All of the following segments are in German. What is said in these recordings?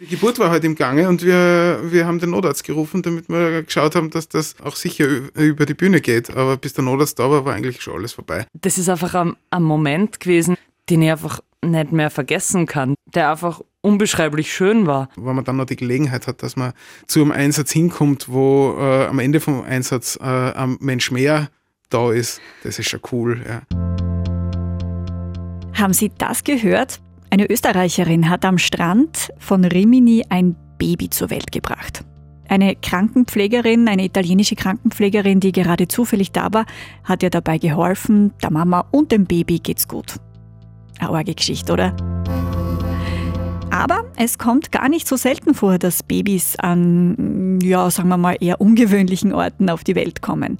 Die Geburt war halt im Gange und wir, wir haben den Notarzt gerufen, damit wir geschaut haben, dass das auch sicher über die Bühne geht. Aber bis der Notarzt da war, war eigentlich schon alles vorbei. Das ist einfach ein, ein Moment gewesen, den ich einfach nicht mehr vergessen kann, der einfach unbeschreiblich schön war. Wenn man dann noch die Gelegenheit hat, dass man zu einem Einsatz hinkommt, wo äh, am Ende vom Einsatz äh, ein Mensch mehr da ist, das ist schon cool. Ja. Haben Sie das gehört? Eine Österreicherin hat am Strand von Rimini ein Baby zur Welt gebracht. Eine Krankenpflegerin, eine italienische Krankenpflegerin, die gerade zufällig da war, hat ihr dabei geholfen. Der Mama und dem Baby geht's gut. Eine arge Geschichte, oder? Aber es kommt gar nicht so selten vor, dass Babys an, ja, sagen wir mal, eher ungewöhnlichen Orten auf die Welt kommen.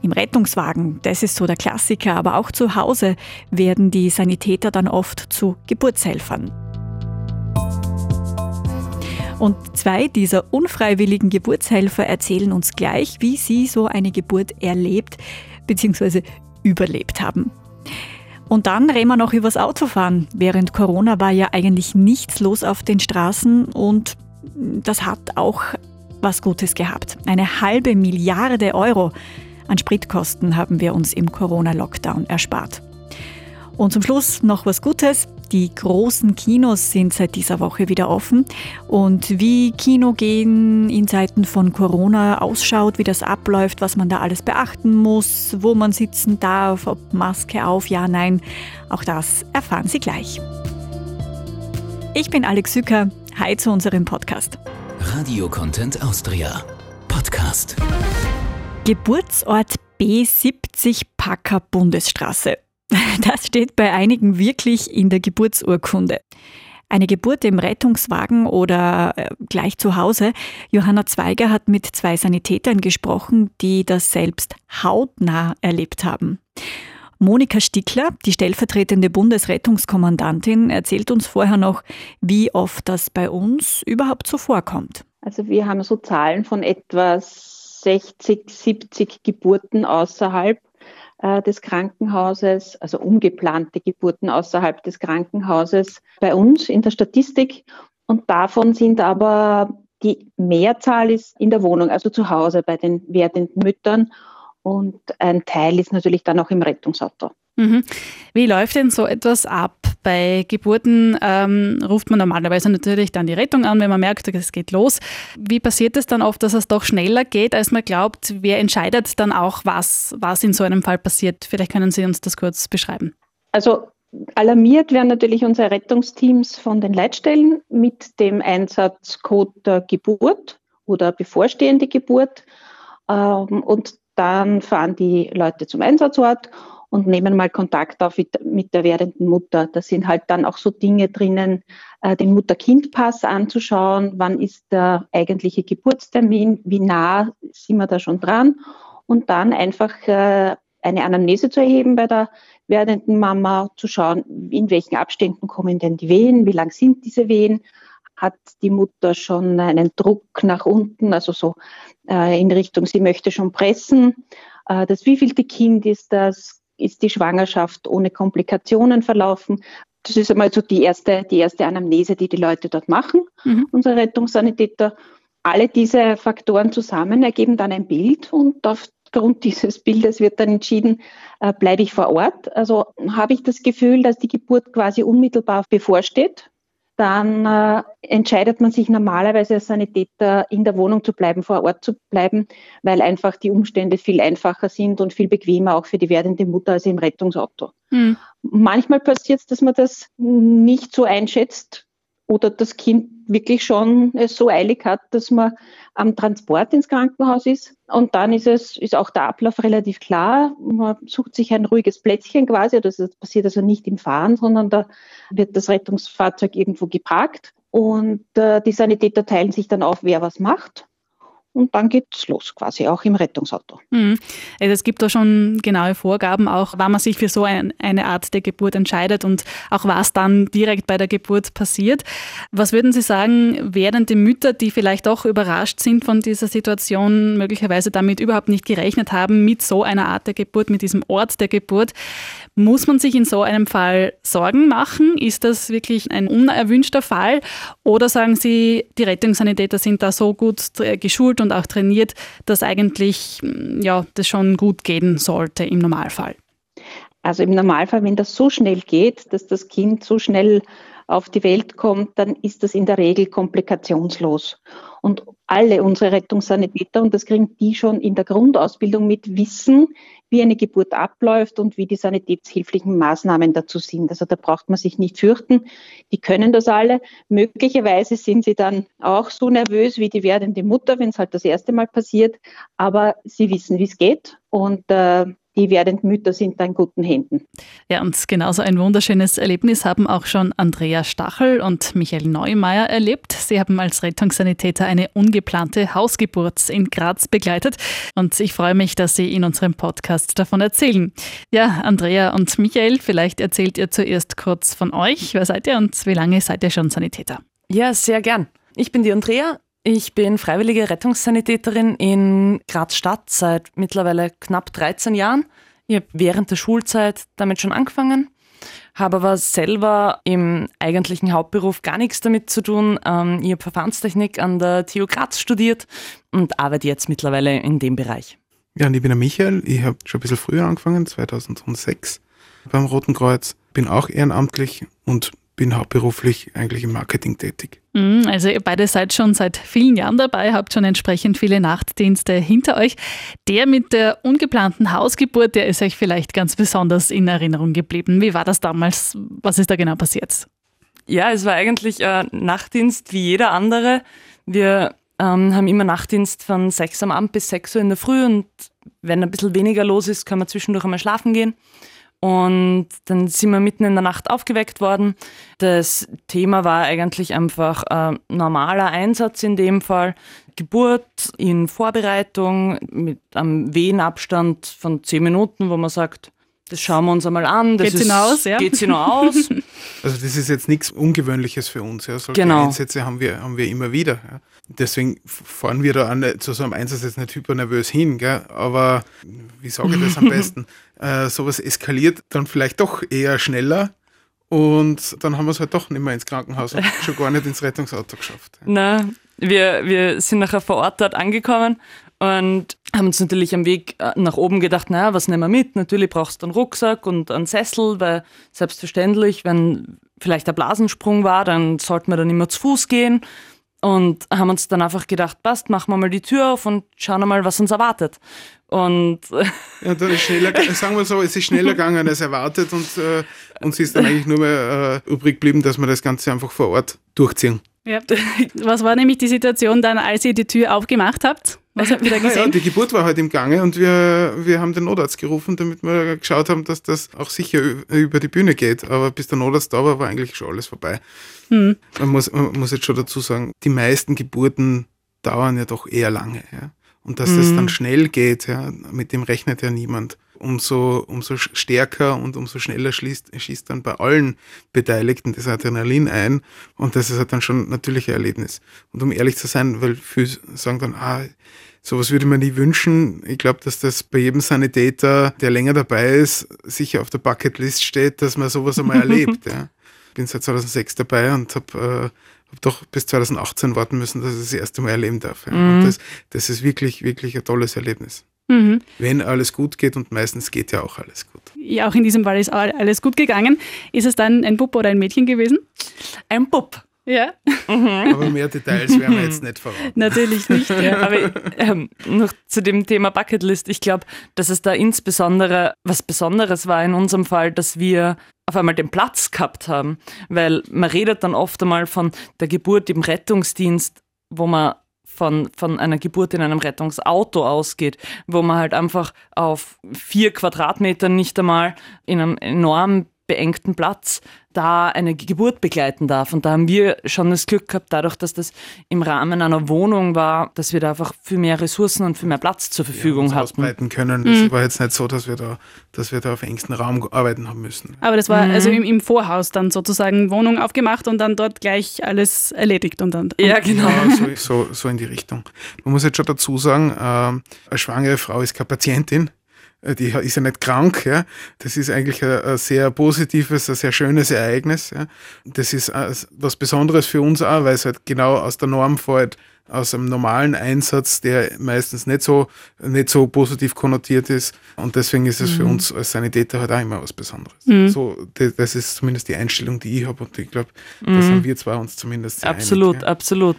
Im Rettungswagen, das ist so der Klassiker, aber auch zu Hause werden die Sanitäter dann oft zu Geburtshelfern. Und zwei dieser unfreiwilligen Geburtshelfer erzählen uns gleich, wie sie so eine Geburt erlebt bzw. überlebt haben. Und dann reden wir noch übers Autofahren. Während Corona war ja eigentlich nichts los auf den Straßen und das hat auch was Gutes gehabt. Eine halbe Milliarde Euro an Spritkosten haben wir uns im Corona-Lockdown erspart. Und zum Schluss noch was Gutes. Die großen Kinos sind seit dieser Woche wieder offen. Und wie Kinogehen in Zeiten von Corona ausschaut, wie das abläuft, was man da alles beachten muss, wo man sitzen darf, ob Maske auf, ja, nein, auch das erfahren Sie gleich. Ich bin Alex Sücker. Hi zu unserem Podcast. Radio Content Austria. Podcast. Geburtsort B70 Packer Bundesstraße. Das steht bei einigen wirklich in der Geburtsurkunde. Eine Geburt im Rettungswagen oder äh, gleich zu Hause. Johanna Zweiger hat mit zwei Sanitätern gesprochen, die das selbst hautnah erlebt haben. Monika Stickler, die stellvertretende Bundesrettungskommandantin, erzählt uns vorher noch, wie oft das bei uns überhaupt so vorkommt. Also wir haben so Zahlen von etwa 60, 70 Geburten außerhalb des Krankenhauses, also ungeplante Geburten außerhalb des Krankenhauses bei uns in der Statistik. Und davon sind aber die Mehrzahl ist in der Wohnung, also zu Hause bei den werdenden Müttern. Und ein Teil ist natürlich dann auch im Rettungsauto. Mhm. Wie läuft denn so etwas ab? Bei Geburten ähm, ruft man normalerweise natürlich dann die Rettung an, wenn man merkt, es geht los. Wie passiert es dann oft, dass es doch schneller geht, als man glaubt? Wer entscheidet dann auch, was, was in so einem Fall passiert? Vielleicht können Sie uns das kurz beschreiben. Also alarmiert werden natürlich unsere Rettungsteams von den Leitstellen mit dem Einsatzcode Geburt oder bevorstehende Geburt. Ähm, und dann fahren die Leute zum Einsatzort und nehmen mal Kontakt auf mit der werdenden Mutter. Da sind halt dann auch so Dinge drinnen, äh, den Mutter-Kind-Pass anzuschauen, wann ist der eigentliche Geburtstermin, wie nah sind wir da schon dran und dann einfach äh, eine Anamnese zu erheben bei der werdenden Mama, zu schauen, in welchen Abständen kommen denn die Wehen, wie lang sind diese Wehen, hat die Mutter schon einen Druck nach unten, also so äh, in Richtung, sie möchte schon pressen. Das wievielte Kind ist das? Ist die Schwangerschaft ohne Komplikationen verlaufen. Das ist einmal so die erste, die erste Anamnese, die die Leute dort machen, mhm. unsere Rettungssanitäter. Alle diese Faktoren zusammen ergeben dann ein Bild und aufgrund dieses Bildes wird dann entschieden, äh, bleibe ich vor Ort. Also habe ich das Gefühl, dass die Geburt quasi unmittelbar bevorsteht dann äh, entscheidet man sich normalerweise als Sanitäter in der Wohnung zu bleiben, vor Ort zu bleiben, weil einfach die Umstände viel einfacher sind und viel bequemer auch für die werdende Mutter als im Rettungsauto. Mhm. Manchmal passiert es, dass man das nicht so einschätzt, oder das Kind wirklich schon es so eilig hat, dass man am Transport ins Krankenhaus ist. Und dann ist es, ist auch der Ablauf relativ klar. Man sucht sich ein ruhiges Plätzchen quasi. Das passiert also nicht im Fahren, sondern da wird das Rettungsfahrzeug irgendwo geparkt. Und äh, die Sanitäter teilen sich dann auf, wer was macht. Und dann geht's los, quasi auch im Rettungsauto. Mhm. Also es gibt da schon genaue Vorgaben, auch wann man sich für so ein, eine Art der Geburt entscheidet und auch was dann direkt bei der Geburt passiert. Was würden Sie sagen, werdende Mütter, die vielleicht auch überrascht sind von dieser Situation, möglicherweise damit überhaupt nicht gerechnet haben, mit so einer Art der Geburt, mit diesem Ort der Geburt, muss man sich in so einem Fall Sorgen machen? Ist das wirklich ein unerwünschter Fall? Oder sagen Sie, die Rettungssanitäter sind da so gut geschult und auch trainiert, dass eigentlich mm, ja, das schon gut gehen sollte im Normalfall? Also im Normalfall, wenn das so schnell geht, dass das Kind so schnell auf die Welt kommt, dann ist das in der Regel komplikationslos. Und alle unsere Rettungssanitäter, und das kriegen die schon in der Grundausbildung mit, wissen, wie eine Geburt abläuft und wie die sanitätshilflichen Maßnahmen dazu sind. Also da braucht man sich nicht fürchten. Die können das alle. Möglicherweise sind sie dann auch so nervös wie die werdende Mutter, wenn es halt das erste Mal passiert. Aber sie wissen, wie es geht. Und äh, die werdenden Mütter sind da in guten Händen. Ja, und genauso ein wunderschönes Erlebnis haben auch schon Andrea Stachel und Michael Neumeier erlebt. Sie haben als Rettungssanitäter eine ungeplante Hausgeburt in Graz begleitet und ich freue mich, dass Sie in unserem Podcast davon erzählen. Ja, Andrea und Michael, vielleicht erzählt ihr zuerst kurz von euch. Wer seid ihr und wie lange seid ihr schon Sanitäter? Ja, sehr gern. Ich bin die Andrea, ich bin freiwillige Rettungssanitäterin in Graz-Stadt seit mittlerweile knapp 13 Jahren. Ich habe während der Schulzeit damit schon angefangen, habe aber selber im eigentlichen Hauptberuf gar nichts damit zu tun. Ähm, ich habe Verfahrenstechnik an der TU Graz studiert und arbeite jetzt mittlerweile in dem Bereich. Ja, und ich bin der Michael. Ich habe schon ein bisschen früher angefangen, 2006 beim Roten Kreuz. Bin auch ehrenamtlich und bin hauptberuflich eigentlich im Marketing tätig. Mhm, also ihr beide seid schon seit vielen Jahren dabei, habt schon entsprechend viele Nachtdienste hinter euch. Der mit der ungeplanten Hausgeburt, der ist euch vielleicht ganz besonders in Erinnerung geblieben. Wie war das damals? Was ist da genau passiert? Ja, es war eigentlich ein Nachtdienst wie jeder andere. Wir ähm, haben immer Nachtdienst von sechs am Abend bis sechs Uhr in der Früh und wenn ein bisschen weniger los ist, können wir zwischendurch einmal schlafen gehen. Und dann sind wir mitten in der Nacht aufgeweckt worden. Das Thema war eigentlich einfach ein normaler Einsatz in dem Fall. Geburt in Vorbereitung mit einem Wehenabstand von zehn Minuten, wo man sagt, das schauen wir uns einmal an. Das geht's ist, hinaus, ja? Geht's hinaus. Also das ist jetzt nichts Ungewöhnliches für uns. Ja. Solche genau. Einsätze haben wir, haben wir immer wieder. Ja. Deswegen fahren wir da an, zu so einem Einsatz jetzt nicht hypernervös hin. Gell. Aber wie sage ich das am besten? äh, sowas eskaliert dann vielleicht doch eher schneller. Und dann haben wir es halt doch nicht mehr ins Krankenhaus und schon gar nicht ins Rettungsauto geschafft. Nein, wir, wir sind nachher vor Ort dort angekommen und haben uns natürlich am Weg äh, nach oben gedacht, naja, was nehmen wir mit? Natürlich brauchst du einen Rucksack und einen Sessel, weil selbstverständlich, wenn vielleicht der Blasensprung war, dann sollten wir dann immer zu Fuß gehen und haben uns dann einfach gedacht, passt, machen wir mal die Tür auf und schauen mal, was uns erwartet. Und ja, dann ist schneller, sagen wir so, es ist schneller gegangen als erwartet und äh, uns ist dann eigentlich nur mehr äh, übrig geblieben, dass wir das Ganze einfach vor Ort durchziehen. Ja. Was war nämlich die Situation dann, als ihr die Tür aufgemacht habt? Was habt ihr da gesehen? Ja, die Geburt war halt im Gange und wir, wir haben den Notarzt gerufen, damit wir geschaut haben, dass das auch sicher über die Bühne geht. Aber bis der Notarzt da war, war eigentlich schon alles vorbei. Hm. Man, muss, man muss jetzt schon dazu sagen, die meisten Geburten dauern ja doch eher lange. Ja? Und dass hm. das dann schnell geht, ja, mit dem rechnet ja niemand umso, umso stärker und umso schneller schließt, schießt dann bei allen Beteiligten das Adrenalin ein. Und das ist halt dann schon ein Erlebnis. Und um ehrlich zu sein, weil viele sagen dann, ah, sowas würde man nie wünschen. Ich glaube, dass das bei jedem Sanitäter, der länger dabei ist, sicher auf der Bucketlist steht, dass man sowas einmal erlebt. Ja. Ich bin seit 2006 dabei und habe äh, hab doch bis 2018 warten müssen, dass ich das erste Mal erleben darf. Ja. Mhm. Und das, das ist wirklich, wirklich ein tolles Erlebnis. Mhm. Wenn alles gut geht und meistens geht ja auch alles gut. Ja, auch in diesem Fall ist alles gut gegangen. Ist es dann ein Bub oder ein Mädchen gewesen? Ein Bub. Ja. Mhm. Aber mehr Details werden wir jetzt nicht verraten. Natürlich nicht. Ja. Aber ähm, noch zu dem Thema Bucketlist. Ich glaube, dass es da insbesondere was Besonderes war in unserem Fall, dass wir auf einmal den Platz gehabt haben. Weil man redet dann oft einmal von der Geburt im Rettungsdienst, wo man von, von einer Geburt in einem Rettungsauto ausgeht, wo man halt einfach auf vier Quadratmetern nicht einmal in einem enorm beengten Platz da eine Geburt begleiten darf. Und da haben wir schon das Glück gehabt, dadurch, dass das im Rahmen einer Wohnung war, dass wir da einfach viel mehr Ressourcen und viel mehr Platz zur Verfügung ja, hatten. ausbreiten können. Mhm. Es war jetzt nicht so, dass wir da, dass wir da auf engstem Raum arbeiten haben müssen. Aber das war mhm. also im, im, Vorhaus dann sozusagen Wohnung aufgemacht und dann dort gleich alles erledigt und dann. Ja, genau. Ja, so, so, so, in die Richtung. Man muss jetzt schon dazu sagen, äh, eine schwangere Frau ist keine Patientin. Äh, die ist ja nicht krank, ja. Das ist eigentlich ein, ein sehr positives, ein sehr schönes Ereignis. Ja. Das ist äh, was Besonderes für uns auch, weil es halt genau aus der Norm fällt, aus einem normalen Einsatz, der meistens nicht so, nicht so positiv konnotiert ist. Und deswegen ist es mhm. für uns als Sanitäter halt auch immer was Besonderes. Mhm. So, das ist zumindest die Einstellung, die ich habe. Und ich glaube, mhm. da sind wir zwei uns zumindest sehr Absolut, einig, ja. absolut.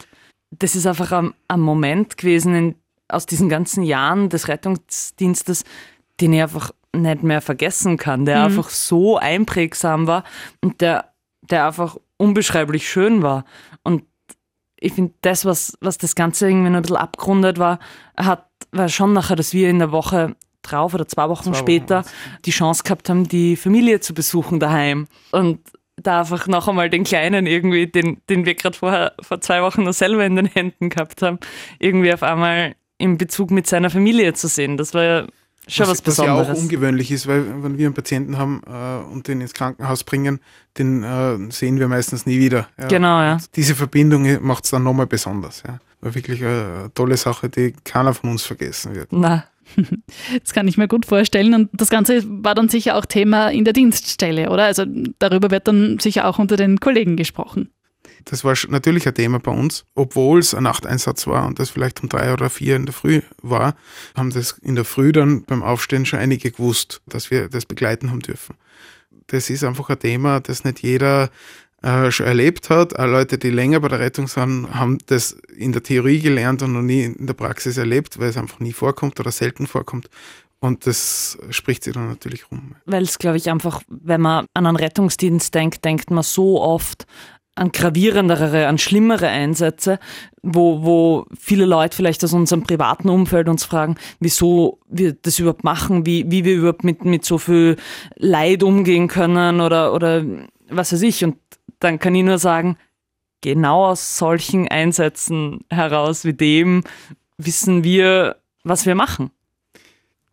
Das ist einfach ein, ein Moment gewesen in, aus diesen ganzen Jahren des Rettungsdienstes, den ich einfach nicht mehr vergessen kann, der mhm. einfach so einprägsam war und der, der einfach unbeschreiblich schön war. Und ich finde, das, was, was das Ganze irgendwie noch ein bisschen abgerundet war, hat, war schon nachher, dass wir in der Woche drauf oder zwei Wochen zwei später Wochen. die Chance gehabt haben, die Familie zu besuchen daheim. Und da einfach noch einmal den Kleinen irgendwie, den, den wir gerade vorher vor zwei Wochen noch selber in den Händen gehabt haben, irgendwie auf einmal in Bezug mit seiner Familie zu sehen. Das war ja Schon was, was Besonderes. Was ja auch ungewöhnlich ist, weil wenn wir einen Patienten haben äh, und den ins Krankenhaus bringen, den äh, sehen wir meistens nie wieder. Ja. Genau, ja. Und diese Verbindung macht es dann nochmal besonders. Ja. War wirklich eine tolle Sache, die keiner von uns vergessen wird. Na. Das kann ich mir gut vorstellen. Und das Ganze war dann sicher auch Thema in der Dienststelle, oder? Also darüber wird dann sicher auch unter den Kollegen gesprochen. Das war natürlich ein Thema bei uns, obwohl es ein Nachteinsatz war und das vielleicht um drei oder vier in der Früh war, haben das in der Früh dann beim Aufstehen schon einige gewusst, dass wir das begleiten haben dürfen. Das ist einfach ein Thema, das nicht jeder äh, schon erlebt hat. Auch Leute, die länger bei der Rettung sind, haben das in der Theorie gelernt und noch nie in der Praxis erlebt, weil es einfach nie vorkommt oder selten vorkommt. Und das spricht sich dann natürlich rum. Weil es, glaube ich, einfach, wenn man an einen Rettungsdienst denkt, denkt man so oft an gravierendere, an schlimmere Einsätze, wo, wo viele Leute vielleicht aus unserem privaten Umfeld uns fragen, wieso wir das überhaupt machen, wie, wie wir überhaupt mit, mit so viel Leid umgehen können oder, oder was weiß ich. Und dann kann ich nur sagen, genau aus solchen Einsätzen heraus wie dem wissen wir, was wir machen.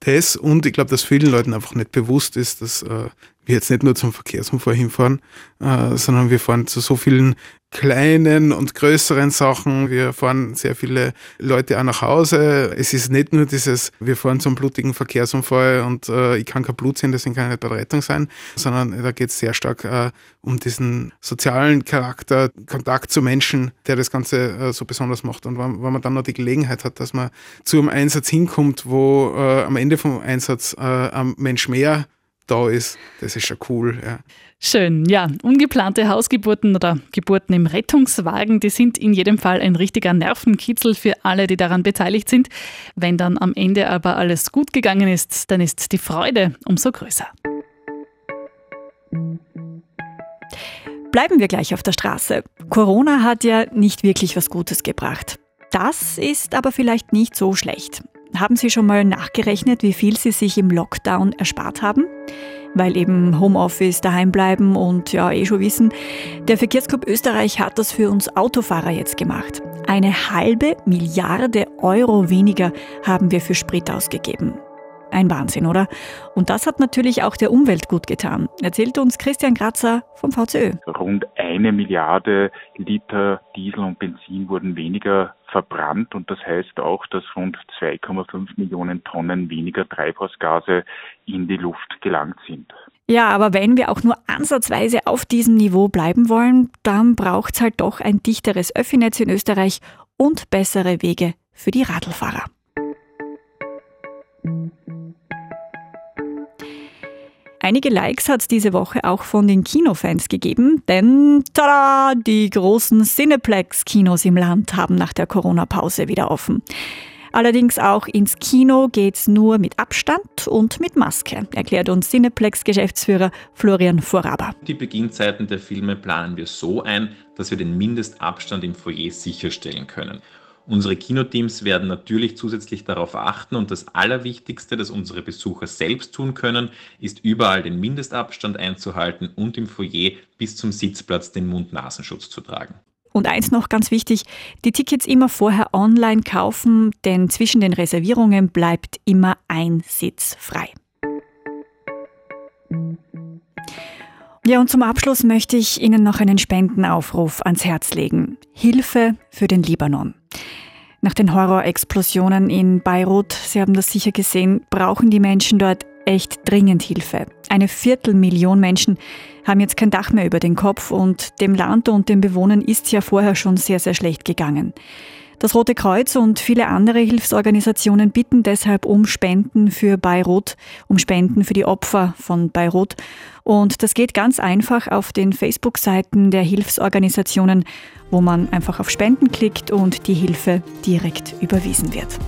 Das und ich glaube, dass vielen Leuten einfach nicht bewusst ist, dass äh, wir jetzt nicht nur zum Verkehrsunfall hinfahren, äh, sondern wir fahren zu so vielen kleinen und größeren Sachen. Wir fahren sehr viele Leute auch nach Hause. Es ist nicht nur dieses, wir fahren zum blutigen Verkehrsunfall und äh, ich kann kein Blut sehen, deswegen kann ich nicht bei der Rettung sein, sondern da geht es sehr stark äh, um diesen sozialen Charakter, Kontakt zu Menschen, der das Ganze äh, so besonders macht. Und wenn, wenn, man dann noch die Gelegenheit hat, dass man zu einem Einsatz hinkommt, wo äh, am Ende vom Einsatz äh, ein Mensch mehr da ist. Das ist schon cool. Ja. Schön, ja. Ungeplante Hausgeburten oder Geburten im Rettungswagen, die sind in jedem Fall ein richtiger Nervenkitzel für alle, die daran beteiligt sind. Wenn dann am Ende aber alles gut gegangen ist, dann ist die Freude umso größer. Bleiben wir gleich auf der Straße. Corona hat ja nicht wirklich was Gutes gebracht. Das ist aber vielleicht nicht so schlecht. Haben Sie schon mal nachgerechnet, wie viel Sie sich im Lockdown erspart haben? Weil eben Homeoffice, daheim bleiben und ja, eh schon wissen, der Verkehrsclub Österreich hat das für uns Autofahrer jetzt gemacht. Eine halbe Milliarde Euro weniger haben wir für Sprit ausgegeben. Ein Wahnsinn, oder? Und das hat natürlich auch der Umwelt gut getan, erzählt uns Christian Kratzer vom VCÖ. Rund eine Milliarde Liter Diesel und Benzin wurden weniger verbrannt und das heißt auch, dass rund 2,5 Millionen Tonnen weniger Treibhausgase in die Luft gelangt sind. Ja, aber wenn wir auch nur ansatzweise auf diesem Niveau bleiben wollen, dann braucht es halt doch ein dichteres Öffinetz in Österreich und bessere Wege für die Radlfahrer. Einige Likes hat es diese Woche auch von den Kinofans gegeben, denn tada, die großen Cineplex-Kinos im Land haben nach der Corona-Pause wieder offen. Allerdings auch ins Kino geht's nur mit Abstand und mit Maske, erklärt uns Cineplex-Geschäftsführer Florian Vorraber. Die Beginnzeiten der Filme planen wir so ein, dass wir den Mindestabstand im Foyer sicherstellen können. Unsere Kinoteams werden natürlich zusätzlich darauf achten und das Allerwichtigste, das unsere Besucher selbst tun können, ist überall den Mindestabstand einzuhalten und im Foyer bis zum Sitzplatz den Mund-Nasenschutz zu tragen. Und eins noch ganz wichtig, die Tickets immer vorher online kaufen, denn zwischen den Reservierungen bleibt immer ein Sitz frei. Ja, und zum Abschluss möchte ich Ihnen noch einen Spendenaufruf ans Herz legen. Hilfe für den Libanon. Nach den Horrorexplosionen in Beirut, Sie haben das sicher gesehen, brauchen die Menschen dort echt dringend Hilfe. Eine Viertelmillion Menschen haben jetzt kein Dach mehr über den Kopf und dem Land und den Bewohnern ist es ja vorher schon sehr, sehr schlecht gegangen. Das Rote Kreuz und viele andere Hilfsorganisationen bitten deshalb um Spenden für Beirut, um Spenden für die Opfer von Beirut. Und das geht ganz einfach auf den Facebook-Seiten der Hilfsorganisationen, wo man einfach auf Spenden klickt und die Hilfe direkt überwiesen wird.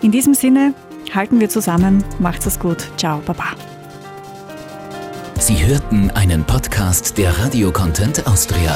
In diesem Sinne, halten wir zusammen, macht's es gut, ciao, baba. Sie hörten einen Podcast der Radio Content Austria.